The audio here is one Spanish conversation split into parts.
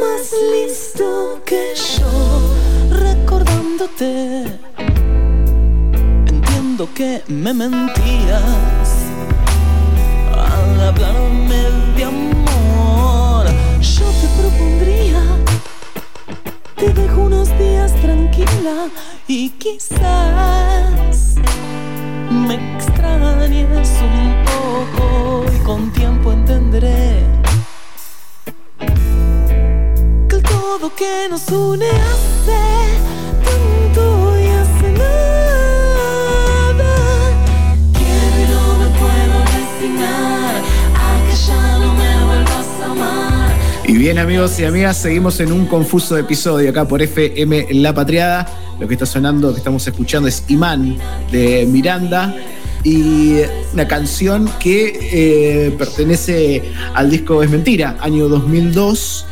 más listo que yo, recordándote. Entiendo que me mentías al hablarme de amor. Yo te propondría, te dejo unos días tranquila y quizás me extrañes un poco y con tiempo entenderé todo que nos une hace tanto y hace nada. No me puedo resignar a que ya no me vuelvas a amar. Y bien amigos y amigas, seguimos en un confuso episodio acá por FM La Patriada. Lo que está sonando, que estamos escuchando es Imán de Miranda y una canción que eh, pertenece al disco Es Mentira, año 2002,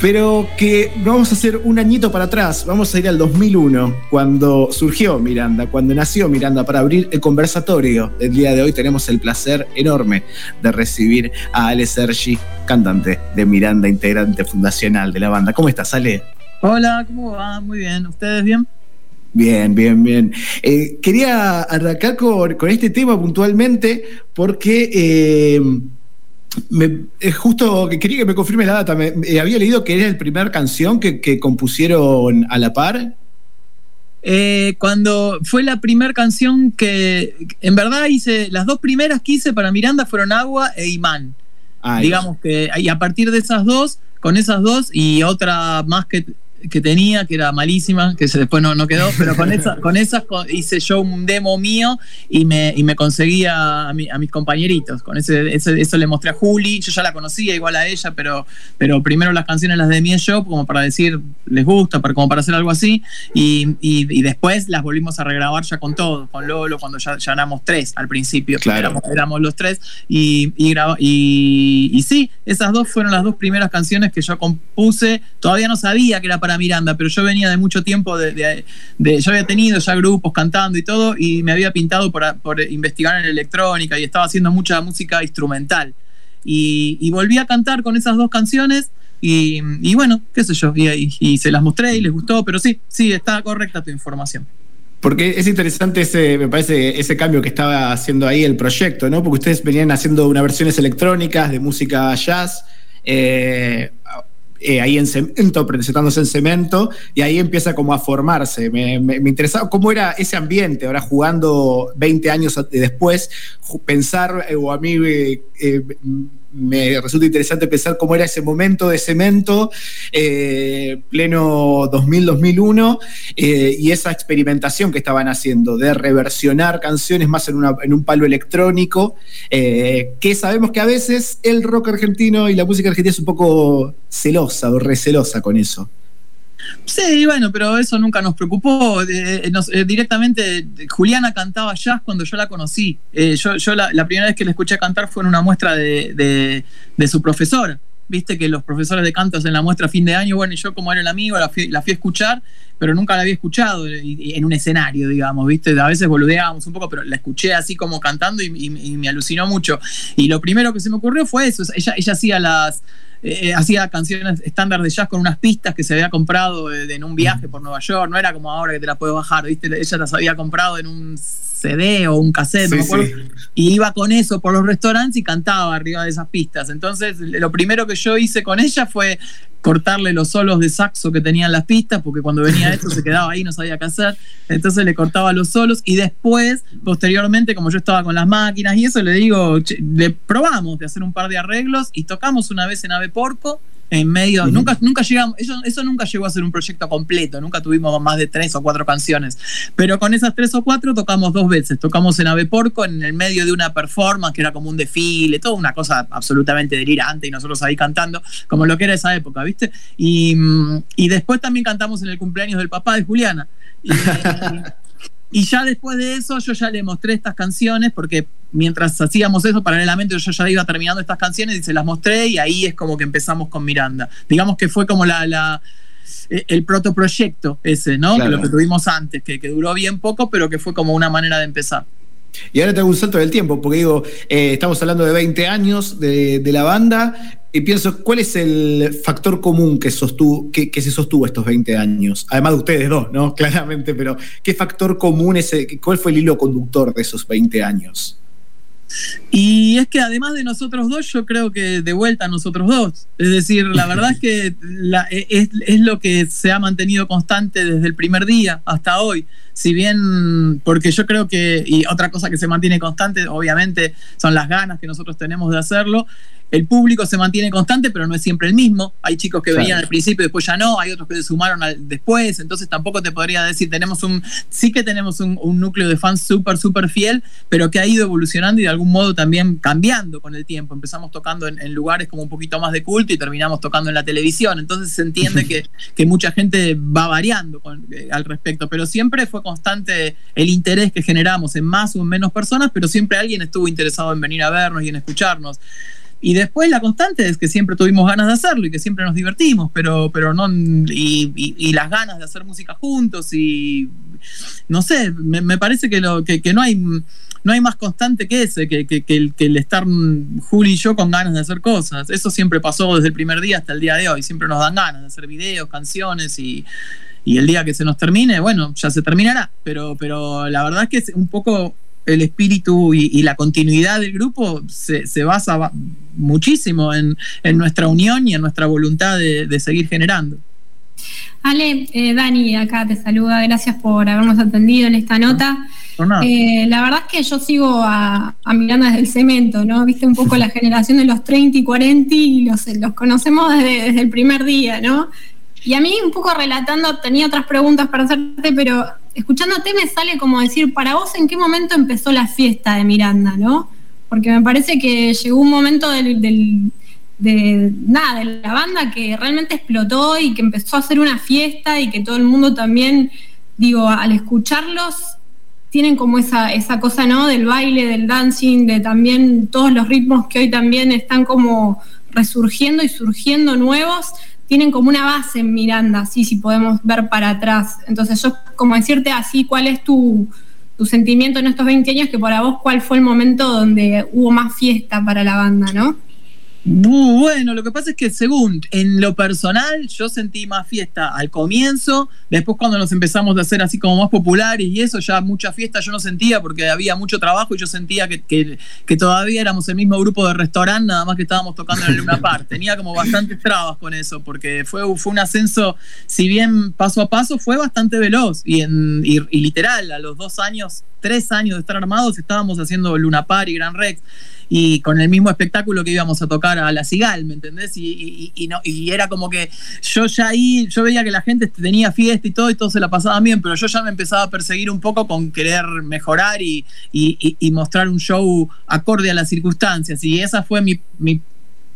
pero que vamos a hacer un añito para atrás, vamos a ir al 2001, cuando surgió Miranda, cuando nació Miranda, para abrir el conversatorio del día de hoy tenemos el placer enorme de recibir a Ale Sergi, cantante de Miranda, integrante fundacional de la banda. ¿Cómo estás, Ale? Hola, ¿cómo va? Muy bien. ¿Ustedes bien? Bien, bien, bien. Eh, quería arrancar con, con, este tema puntualmente porque eh, me, es justo que quería que me confirme la data. Me, me había leído que era la primera canción que, que, compusieron a la par. Eh, cuando fue la primera canción que, en verdad hice, las dos primeras que hice para Miranda fueron Agua e Imán. Ay. Digamos que, y a partir de esas dos, con esas dos y otra más que que tenía, que era malísima, que después no, no quedó, pero con, esa, con esas hice yo un demo mío y me, y me conseguía a, mi, a mis compañeritos. Con ese, ese, eso le mostré a Juli, yo ya la conocía igual a ella, pero, pero primero las canciones las de mi Shop, como para decir, les gusta, para, como para hacer algo así, y, y, y, después las volvimos a regrabar ya con todos, con Lolo, cuando ya, ya éramos tres al principio, claro. éramos, éramos, los tres, y, y, y, y sí, esas dos fueron las dos primeras canciones que yo compuse, todavía no sabía que era para Miranda, pero yo venía de mucho tiempo, de, yo había tenido ya grupos cantando y todo, y me había pintado por, por investigar en electrónica y estaba haciendo mucha música instrumental. Y, volví a cantar con esas dos canciones y, y bueno, qué sé yo, y, y, se las mostré y les gustó, pero sí, sí, está correcta tu información. Porque es interesante ese, me parece, ese cambio que estaba haciendo ahí el proyecto, ¿no? Porque ustedes venían haciendo unas versiones electrónicas de música jazz. Eh, eh, ahí en cemento, presentándose en cemento, y ahí empieza como a formarse. Me, me, interesaba cómo era ese ambiente, ahora jugando 20 años después, pensar, eh, o a mí eh, me resulta interesante pensar cómo era ese momento de cemento, eh, pleno 2000-2001, eh, y esa experimentación que estaban haciendo de reversionar canciones más en, en un palo electrónico, eh, que sabemos que a veces el rock argentino y la música argentina es un poco celosa o recelosa con eso. Sí, bueno, pero eso nunca nos preocupó. Eh, eh, directamente, Juliana cantaba jazz cuando yo la conocí. Eh, yo la, primera vez que la escuché cantar fue en una muestra de, su profesora. Viste que los profesores de canto hacen la muestra fin de año. Bueno, y yo, como era el amigo, la fui, la fui a escuchar, pero nunca la había escuchado en un escenario, digamos, ¿viste? A veces boludeábamos un poco, pero la escuché así como cantando y, y, y me alucinó mucho. Y lo primero que se me ocurrió fue eso. Ella, ella hacía las eh, hacía canciones estándar de jazz con unas pistas que se había comprado de, de, en un viaje por Nueva York, no era como ahora que te las puedes bajar, ¿viste? ella las había comprado en un CD o un cassette, sí, no me acuerdo, sí. y iba con eso por los restaurantes y cantaba arriba de esas pistas. Entonces, lo primero que yo hice con ella fue cortarle los solos de saxo que tenían las pistas, porque cuando venía esto se quedaba ahí, no sabía qué hacer. Entonces le cortaba los solos y después, posteriormente, como yo estaba con las máquinas y eso, le digo, le probamos de hacer un par de arreglos y tocamos una vez en Porco en medio, uh -huh. nunca, nunca llegamos, eso, eso nunca llegó a ser un proyecto completo, nunca tuvimos más de tres o cuatro canciones, pero con esas tres o cuatro tocamos dos veces, tocamos en Ave Porco en el medio de una performance que era como un desfile, toda una cosa absolutamente delirante y nosotros ahí cantando, como lo que era esa época, ¿viste? Y, y después también cantamos en el cumpleaños del papá de Juliana. Y, Y ya después de eso yo ya le mostré estas canciones porque mientras hacíamos eso, paralelamente yo ya iba terminando estas canciones y se las mostré y ahí es como que empezamos con Miranda. Digamos que fue como la, la el protoproyecto ese, ¿no? Claro. Lo que tuvimos antes, que, que, duró bien poco, pero que fue como una manera de empezar. Y ahora tengo un salto del tiempo, porque digo, eh, estamos hablando de 20 años de, de la banda, y pienso, ¿cuál es el factor común que, sostuvo, que, se sostuvo estos 20 años? Además de ustedes dos, ¿no? Claramente, pero ¿qué factor común es, cuál fue el hilo conductor de esos 20 años? Y es que además de nosotros dos, yo creo que de vuelta a nosotros dos. Es decir, la verdad es que e, es, es, lo que se ha mantenido constante desde el primer día hasta hoy. Si bien, porque yo creo que, y otra cosa que se mantiene constante, obviamente, son las ganas que nosotros tenemos de hacerlo el público se mantiene constante, pero no es siempre el mismo. Hay chicos que venían al principio y después ya no, hay otros que se sumaron después, entonces tampoco te podría decir, tenemos un, sí que tenemos un, núcleo de fans súper, súper fiel, pero que ha ido evolucionando y de algún modo también cambiando con el tiempo. Empezamos tocando en, lugares como un poquito más de culto y terminamos tocando en la televisión, entonces se entiende que, que mucha gente va variando eh, al respecto, pero siempre fue constante el interés que generamos en más o en menos personas, pero siempre alguien estuvo interesado en venir a vernos y en escucharnos. Y después la constante es que siempre tuvimos ganas de hacerlo y que siempre nos divertimos, pero, pero no, y, las ganas de hacer música juntos y no sé, me, parece que, lo, que, no hay no hay más constante que ese, que, que, el, que el estar Juli y yo con ganas de hacer cosas. Eso siempre pasó desde el primer día hasta el día de hoy. Siempre nos dan ganas de hacer videos, canciones y, y el día que se nos termine, bueno, ya se terminará. Pero, pero la verdad es que es un poco el espíritu y, la continuidad del grupo se, basa muchísimo en, nuestra unión y en nuestra voluntad de, seguir generando. Ale, eh, Dani, acá te saluda, gracias por habernos atendido en esta nota. Eh, la verdad es que yo sigo a, Miranda desde el cemento, ¿no? Viste un poco la generación de los 30 y 40 y los, los conocemos desde, desde el primer día, ¿no? Y a mí un poco relatando, tenía otras preguntas para hacerte, pero escuchándote me sale como decir, para vos, ¿en qué momento empezó la fiesta de Miranda, no? Porque me parece que llegó un momento del, de nada, de la banda que realmente explotó y que empezó a hacer una fiesta y que todo el mundo también, digo, al escucharlos, tienen como esa, esa cosa, ¿no? Del baile, del dancing, de también todos los ritmos que hoy también están como resurgiendo y surgiendo nuevos tienen como una base en Miranda, así si podemos ver para atrás. Entonces yo como decirte así, ¿cuál es tu, tu sentimiento en estos 20 años? Que para vos, ¿cuál fue el momento donde hubo más fiesta para la banda, no? Bueno, lo que pasa es que según en lo personal yo sentí más fiesta al comienzo, después cuando nos empezamos a hacer así como más populares y eso, ya mucha fiesta yo no sentía porque había mucho trabajo y yo sentía que, que, todavía éramos el mismo grupo de restaurante, nada más que estábamos tocando en el Luna Park. Tenía como bastantes trabas con eso porque fue, fue un ascenso, si bien paso a paso, fue bastante veloz y, en, y, y literal, a los dos años, tres años de estar armados estábamos haciendo Luna Park y Gran Rex y con el mismo espectáculo que íbamos a tocar a la Cigal, ¿me entendés? Y, y, no, y era como que yo ya ahí, yo veía que la gente tenía fiesta y todo, y todo se la pasaba bien, pero yo ya me empezaba a perseguir un poco con querer mejorar y, mostrar un show acorde a las circunstancias. Y esa fue mi, mi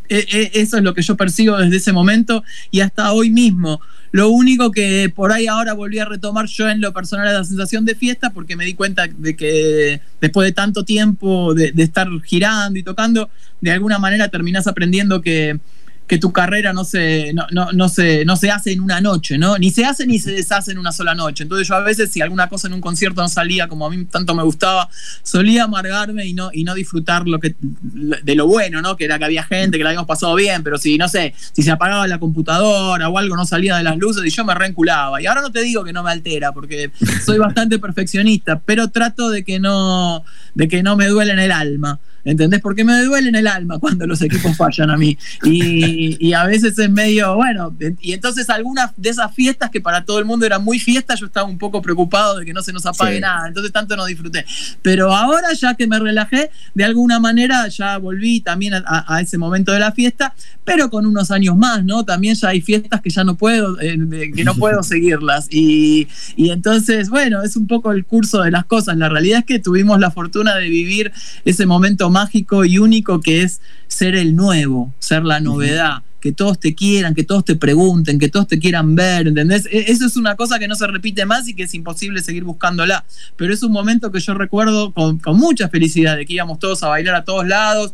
eso es lo que yo percibo desde ese momento y hasta hoy mismo. Lo único que por ahí ahora volví a retomar yo en lo personal es la sensación de fiesta porque me di cuenta de que después de tanto tiempo de, de estar girando y tocando, de alguna manera terminás aprendiendo que, que tu carrera no se, no, no, no, se, no se hace en una noche, ¿no? Ni se hace ni se deshace en una sola noche. Entonces yo a veces si alguna cosa en un concierto no salía como a mí tanto me gustaba, solía amargarme y no, y no disfrutar lo que, de lo bueno, ¿no? Que era que había gente, que la habíamos pasado bien, pero si, no sé, si se apagaba la computadora o algo no salía de las luces y yo me reenculaba. Y ahora no te digo que no me altera, porque soy bastante perfeccionista, pero trato de que no, de que no me duele en el alma. ¿Entendés? Porque me duele en el alma cuando los equipos fallan a mí. Y, a veces es medio, bueno, y entonces algunas de esas fiestas que para todo el mundo eran muy fiestas, yo estaba un poco preocupado de que no se nos apague nada. Entonces tanto no disfruté. Pero ahora ya que me relajé, de alguna manera ya volví también a, ese momento de la fiesta, pero con unos años más, ¿no? También ya hay fiestas que ya no puedo, eh, que no puedo seguirlas. Y, y entonces, bueno, es un poco el curso de las cosas. La realidad es que tuvimos la fortuna de vivir ese momento mágico y único que es ser el nuevo, ser la novedad. que todos te quieran, que todos te pregunten, que todos te quieran ver, ¿entendés? E, eso es una cosa que no se repite más y que es imposible seguir buscándola. Pero es un momento que yo recuerdo con, con mucha felicidad, de que íbamos todos a bailar a todos lados.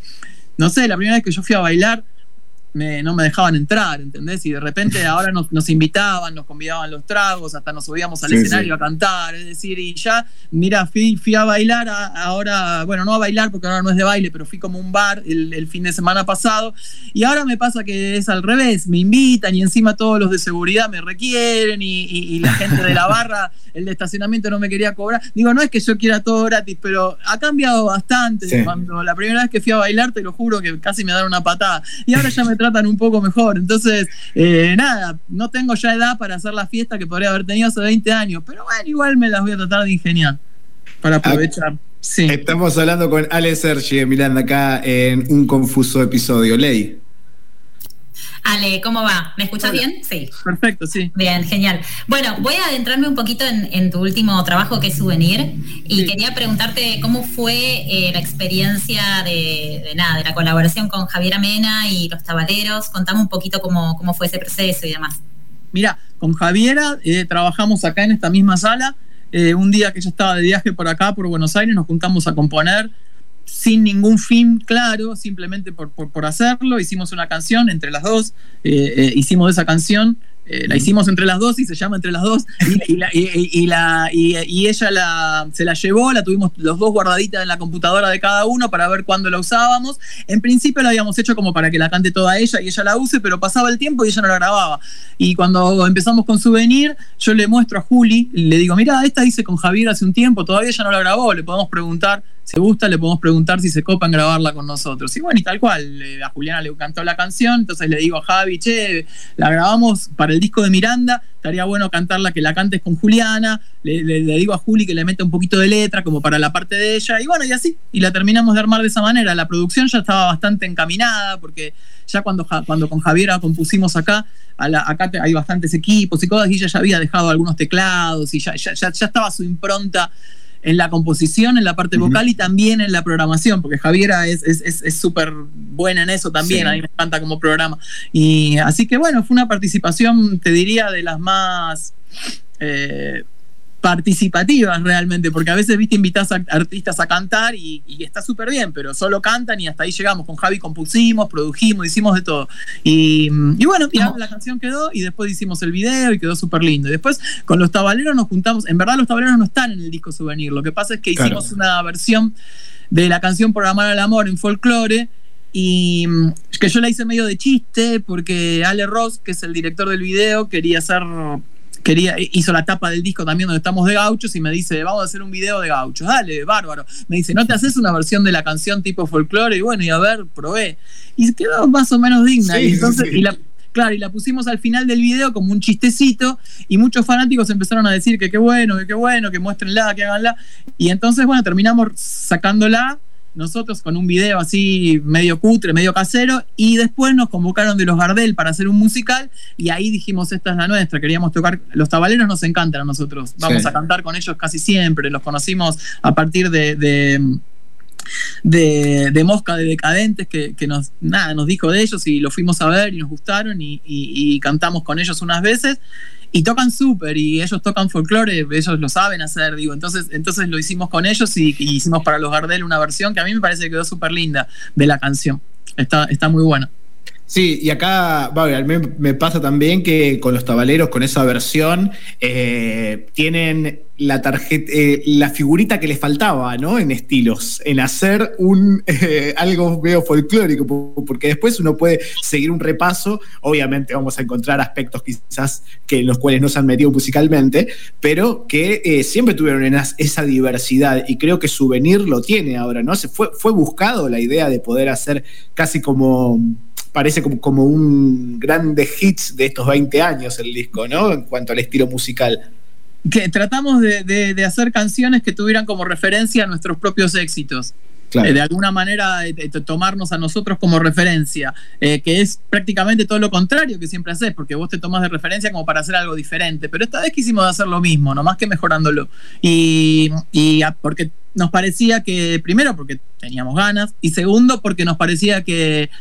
No sé, la primera vez que yo fui a bailar, no me dejaban entrar, ¿entendés? Y de repente ahora nos, invitaban, nos convidaban los tragos, hasta nos subíamos al escenario a cantar, es decir, y ya, mira, fui, fui a bailar, ahora, bueno, no a bailar porque ahora no es de baile, pero fui como un bar el, fin de semana pasado, y ahora me pasa que es al revés, me invitan y encima todos los de seguridad me requieren y, la gente de la barra, el de estacionamiento no me quería cobrar. Digo, no es que yo quiera todo gratis, pero ha cambiado bastante. Cuando la primera vez que fui a bailar, te lo juro que casi me dan una patada. Y ahora ya me tratan un poco mejor. Entonces, eh, nada, no tengo ya edad para hacer la fiesta que podría haber tenido hace 20 años, pero bueno, igual me las voy a tratar de ingeniar para aprovechar. Sí. Estamos hablando con Ale Sergi de Miranda acá en un confuso episodio. Ley. Ale, ¿cómo va? ¿Me escuchas bien? Sí. Perfecto, sí. Bien, genial. Bueno, voy a adentrarme un poquito en, tu último trabajo que es Souvenir y quería preguntarte cómo fue eh, la experiencia de, nada, de la colaboración con Javier Amena y los tabaleros. Contame un poquito cómo, cómo fue ese proceso y demás. Mira, con Javiera eh, trabajamos acá en esta misma sala. Eh, un día que yo estaba de viaje por acá, por Buenos Aires, nos juntamos a componer sin ningún fin claro, simplemente por, por, hacerlo. Hicimos una canción entre las dos, eh, eh, hicimos esa canción eh, la hicimos entre las dos y se llama entre las dos. Y, la, y, ella la, se la llevó, la tuvimos los dos guardaditas en la computadora de cada uno para ver cuándo la usábamos. En principio la habíamos hecho como para que la cante toda ella y ella la use, pero pasaba el tiempo y ella no la grababa. Y cuando empezamos con Souvenir, yo le muestro a Juli, le digo, mira, esta hice con Javier hace un tiempo, todavía ella no la grabó, le podemos preguntar si gusta, le podemos preguntar si se copan grabarla con nosotros. Y bueno, y tal cual, a Juliana le cantó la canción, entonces le digo a Javi, che, la grabamos para el disco de Miranda, estaría bueno cantarla, que la cantes con Juliana, le, digo a Juli que le meta un poquito de letra como para la parte de ella, y bueno, y así, y la terminamos de armar de esa manera. La producción ya estaba bastante encaminada, porque ya cuando, cuando con Javiera compusimos acá, acá hay bastantes equipos y cosas, y ella ya había dejado algunos teclados, y ya, ya, ya estaba su impronta en la composición, en la parte vocal y también en la programación, porque Javiera es súper buena en eso también, a mí me encanta como programa. Y así que bueno, fue una participación, te diría, de las más... Eh, participativas realmente, porque a veces, viste, invitas a artistas a cantar y, está súper bien, pero solo cantan y hasta ahí llegamos. Con Javi compusimos, produjimos, hicimos de todo. Y, bueno, la canción quedó y después hicimos el video y quedó súper lindo. Y después con los tabaleros nos juntamos, en verdad los tabaleros no están en el disco Souvenir, lo que pasa es que hicimos una versión de la canción Por Amar al Amor en folclore y que yo la hice medio de chiste porque Ale Ross, que es el director del video, quería hacer quería, hizo la tapa del disco también donde estamos de gauchos y me dice, vamos a hacer un video de gauchos. Dale, bárbaro. Me dice, ¿no te haces una versión de la canción tipo folclore? Y bueno, y a ver, probé. Y quedó más o menos digna. y entonces, y la, claro, y la pusimos al final del video como un chistecito y muchos fanáticos empezaron a decir que qué bueno, que qué bueno, que muéstrenla, que háganla. Y entonces, bueno, terminamos sacándola nosotros con un video así medio cutre, medio casero, y después nos convocaron de los Gardel para hacer un musical, y ahí dijimos, esta es la nuestra, queríamos tocar, los tabaleros nos encantan a nosotros, vamos a cantar con ellos casi siempre, los conocimos a partir de, de Mosca de Decadentes que, nos, nada, nos dijo de ellos y lo fuimos a ver y nos gustaron y cantamos con ellos unas veces y tocan súper y ellos tocan folclore, ellos lo saben hacer, digo, entonces, entonces lo hicimos con ellos y, hicimos para los Gardel una versión que a mí me parece que quedó súper linda de la canción. Está, está muy buena. Sí, y acá me, me, pasa también que con los tabaleros, con esa versión, eh, tienen la tarjeta, eh, la figurita que les faltaba, ¿no? En estilos, en hacer un eh, algo medio folclórico, porque después uno puede seguir un repaso. Obviamente vamos a encontrar aspectos quizás que en los cuales no se han metido musicalmente, pero que siempre tuvieron esa diversidad y creo que Souvenir lo tiene ahora, ¿no? Se fue, fue buscado la idea de poder hacer casi como parece como, como un grande hits de estos 20 años el disco, ¿no? En cuanto al estilo musical. Que tratamos de, hacer canciones que tuvieran como referencia a nuestros propios éxitos. Eh, de alguna manera eh, tomarnos a nosotros como referencia, eh, que es prácticamente todo lo contrario que siempre haces, porque vos te tomas de referencia como para hacer algo diferente, pero esta vez quisimos hacer lo mismo, nomás que mejorándolo. Y, y porque nos parecía que, primero porque teníamos ganas, y segundo porque nos parecía que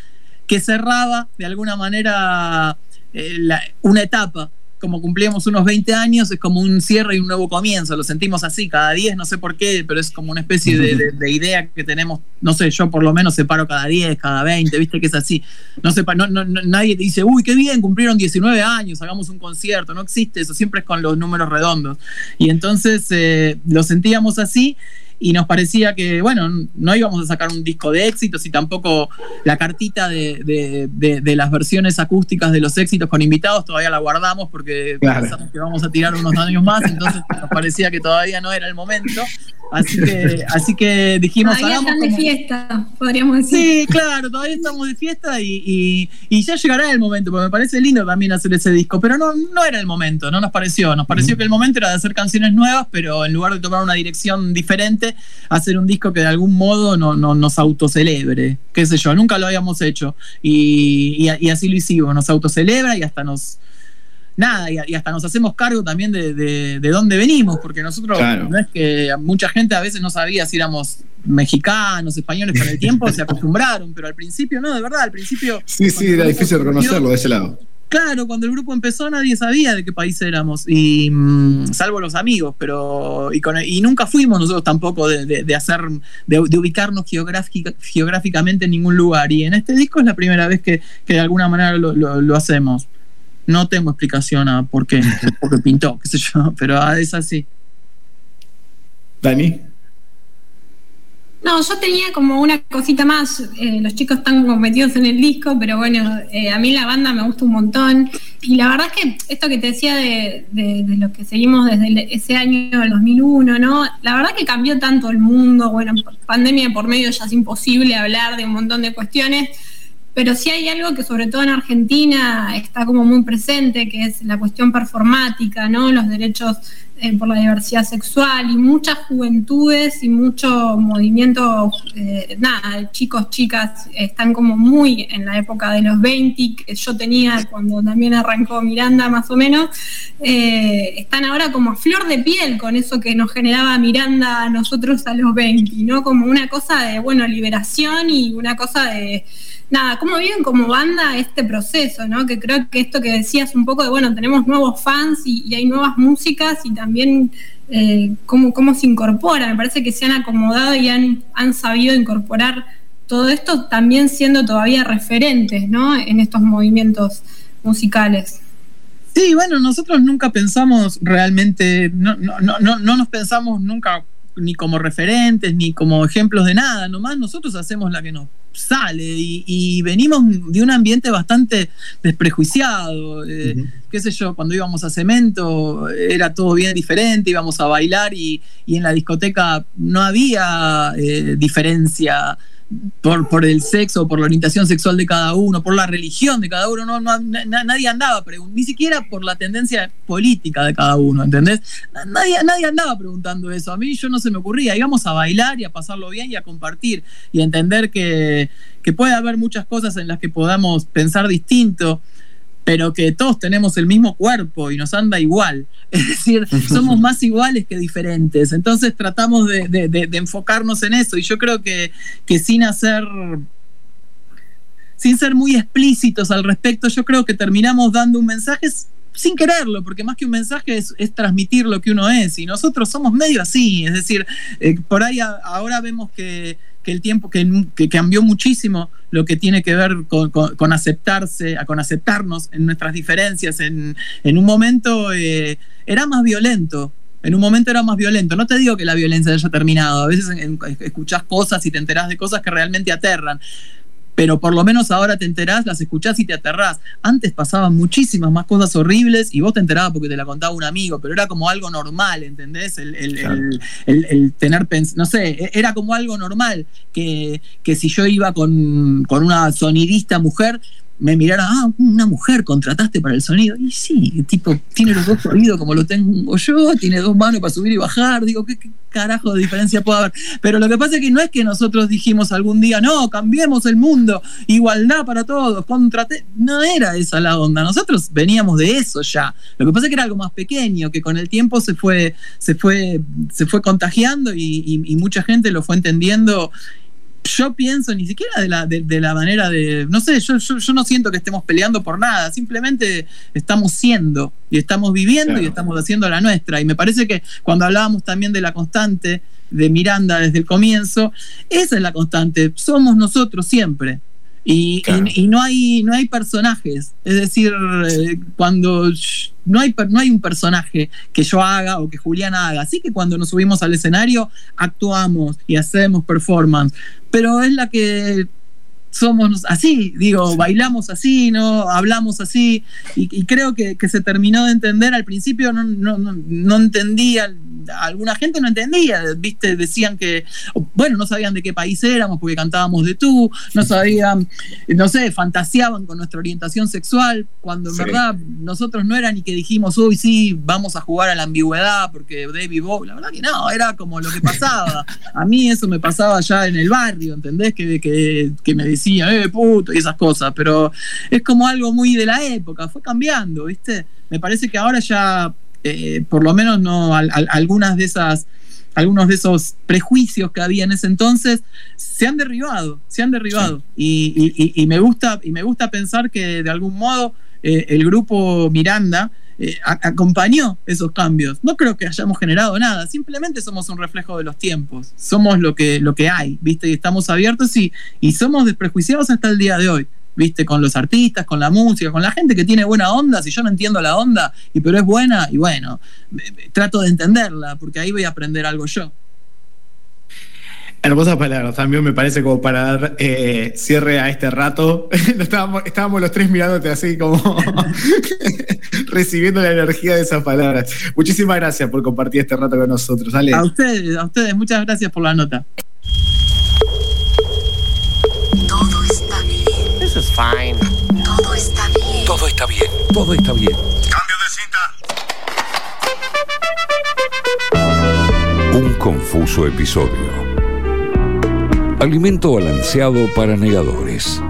que cerraba de alguna manera eh, una etapa como cumplíamos unos 20 años, es como un cierre y un nuevo comienzo. Lo sentimos así, cada 10, no sé por qué, pero es como una especie de, idea que tenemos. No sé, yo por lo menos separo cada 10, cada 20, viste que es así. No sé, no, no, nadie te dice, uy, qué bien, cumplieron 19 años, hagamos un concierto. No existe eso, siempre es con los números redondos. Y entonces eh, lo sentíamos así y nos parecía que, bueno, no íbamos a sacar un disco de éxitos y tampoco la cartita de, las versiones acústicas de los éxitos con invitados todavía la guardamos porque pensamos que vamos a tirar unos años más, entonces nos parecía que todavía no era el momento. Así que, así que dijimos. Todavía están de fiesta, podríamos decir. Sí, claro, todavía estamos de fiesta y, ya llegará el momento, porque me parece lindo también hacer ese disco, pero no, no era el momento, no nos pareció. Nos pareció que el momento era de hacer canciones nuevas, pero en lugar de tomar una dirección diferente, hacer un disco que de algún modo no, nos autocelebre, qué sé yo, nunca lo habíamos hecho. Y, así lo hicimos, nos autocelebra y hasta nos nada, y, hasta nos hacemos cargo también de, dónde venimos, porque nosotros no es que mucha gente a veces no sabía si éramos mexicanos, españoles, con el tiempo se acostumbraron, pero al principio no, de verdad, al principio... Sí, sí, era difícil reconocerlo de ese lado. Claro, cuando el grupo empezó nadie sabía de qué país éramos, y mm, salvo los amigos, pero y, nunca fuimos nosotros tampoco de, hacer, de, ubicarnos geográficamente en ningún lugar. Y en este disco es la primera vez que, de alguna manera lo, hacemos. No tengo explicación a por qué, porque pintó, qué sé yo, pero es así. Dani. No, yo tenía como una cosita más. Eh, los chicos están como metidos en el disco, pero bueno, eh, a mí la banda me gusta un montón. Y la verdad es que esto que te decía de, de, lo que seguimos desde ese año, el 2001, ¿no? La verdad que cambió tanto el mundo. Bueno, pandemia por medio ya es imposible hablar de un montón de cuestiones. Pero sí hay algo que sobre todo en Argentina está como muy presente, que es la cuestión performática, ¿no? Los derechos eh, por la diversidad sexual y muchas juventudes y mucho movimiento, eh, nada, chicos, chicas, están como muy en la época de los 20 que yo tenía cuando también arrancó Miranda más o menos, eh, están ahora como a flor de piel con eso que nos generaba Miranda a nosotros a los 20, ¿no? Como una cosa de, bueno, liberación y una cosa de nada, ¿cómo viven como banda este proceso? ¿no? Que creo que esto que decías un poco de, bueno, tenemos nuevos fans y, hay nuevas músicas y también eh, cómo, cómo se incorpora. Me parece que se han acomodado y han, han sabido incorporar todo esto también siendo todavía referentes ¿no? en estos movimientos musicales. Sí, bueno, nosotros nunca pensamos realmente, no, no, no, no nos pensamos nunca ni como referentes, ni como ejemplos de nada, nomás nosotros hacemos la que nos sale y, venimos de un ambiente bastante desprejuiciado. Eh, qué sé yo, cuando íbamos a cemento era todo bien diferente, íbamos a bailar y, en la discoteca no había eh, diferencia por, por el sexo, por la orientación sexual de cada uno, por la religión de cada uno, no, nadie andaba, ni siquiera por la tendencia política de cada uno, ¿entendés? Nadie, nadie andaba preguntando eso, a mí yo no se me ocurría, íbamos a bailar y a pasarlo bien y a compartir y a entender que, que puede haber muchas cosas en las que podamos pensar distinto pero que todos tenemos el mismo cuerpo y nos anda igual. Es decir, somos más iguales que diferentes. Entonces tratamos de, enfocarnos en eso. Y yo creo que, que sin hacer sin ser muy explícitos al respecto, yo creo que terminamos dando un mensaje sin quererlo, porque más que un mensaje es, transmitir lo que uno es, y nosotros somos medio así, es decir, eh, por ahí ahora vemos que el tiempo que, cambió muchísimo lo que tiene que ver con, aceptarse, con aceptarnos en nuestras diferencias. En, un momento eh, era más violento. En un momento era más violento. No te digo que la violencia haya terminado. A veces escuchás cosas y te enterás de cosas que realmente aterran pero por lo menos ahora te enterás, las escuchás y te aterrás. Antes pasaban muchísimas más cosas horribles y vos te enterabas porque te la contaba un amigo, pero era como algo normal, ¿entendés? El, tener, no sé, e, era como algo normal que, que si yo iba con, con una sonidista mujer, me mirara, ah, una mujer contrataste para el sonido. Y sí, tipo, tiene los dos oídos como lo tengo yo, tiene dos manos para subir y bajar. Digo, ¿qué, carajo de diferencia puede haber? Pero lo que pasa es que no es que nosotros dijimos algún día, no, cambiemos el mundo, igualdad para todos, contraté. No era esa la onda. Nosotros veníamos de eso ya. Lo que pasa es que era algo más pequeño, que con el tiempo se fue, se fue, se fue contagiando y mucha gente lo fue entendiendo yo pienso ni siquiera de la, de, la manera de, no sé, yo, yo, no siento que estemos peleando por nada, simplemente estamos siendo y estamos viviendo y estamos haciendo la nuestra. Y me parece que cuando hablábamos también de la constante de Miranda desde el comienzo, esa es la constante, somos nosotros siempre. Y, no, hay, no hay personajes. Es decir, eh, cuando no hay, no hay un personaje que yo haga o que Julián haga. Así que cuando nos subimos al escenario, actuamos y hacemos performance. Pero es la que somos así, digo, bailamos así, ¿no? Hablamos así, y, creo que, se terminó de entender. Al principio no, no, no, entendía, alguna gente no entendía, ¿viste? Decían que, bueno, no sabían de qué país éramos porque cantábamos de tú, no sabían, no sé, fantaseaban con nuestra orientación sexual, cuando en verdad nosotros no era ni que dijimos, uy, sí, vamos a jugar a la ambigüedad porque David Bowie, la verdad que no, era como lo que pasaba. A mí eso me pasaba ya en el barrio, ¿entendés? Que, que, que me decía, eh, puto, y esas cosas, pero es como algo muy de la época, fue cambiando, ¿viste? Me parece que ahora ya, eh, por lo menos no, algunas de esas algunos de esos prejuicios que había en ese entonces se han derribado, se han derribado. Y, me gusta, y me gusta pensar que de algún modo eh, el grupo Miranda eh, acompañó esos cambios. No creo que hayamos generado nada, simplemente somos un reflejo de los tiempos, somos lo que, lo que hay, ¿viste? Y estamos abiertos y, y somos desprejuiciados hasta el día de hoy. ¿viste? Con los artistas, con la música, con la gente que tiene buena onda, si yo no entiendo la onda, y pero es buena, y bueno, trato de entenderla, porque ahí voy a aprender algo yo. Hermosas palabras, también me parece como para dar eh, cierre a este rato. estábamos, estábamos los tres mirándote así como recibiendo la energía de esas palabras. Muchísimas gracias por compartir este rato con nosotros. A ustedes, a ustedes, muchas gracias por la nota. Todo está bien. This is fine. Todo está bien. Todo está bien. Todo está bien. Cambio de cinta. Un confuso episodio Alimento balanceado para negadores.